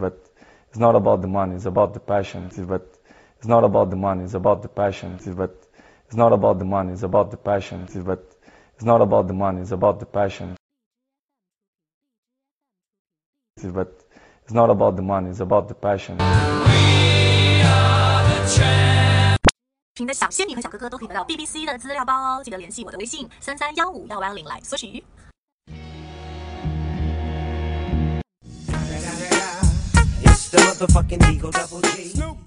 but it's not about the money. It's about the passion. But it's not about the money. It's about the passion. But it's not about the money. It's about the passion. But it's not about the money. It's about the passion. But it's not about the money. It's about the passion. 听的小仙女和小哥哥都可以得到 BBC 的资料包哦，记得联系我的微信三三幺五幺八幺零来索取。 The motherfucking Eagle Double G.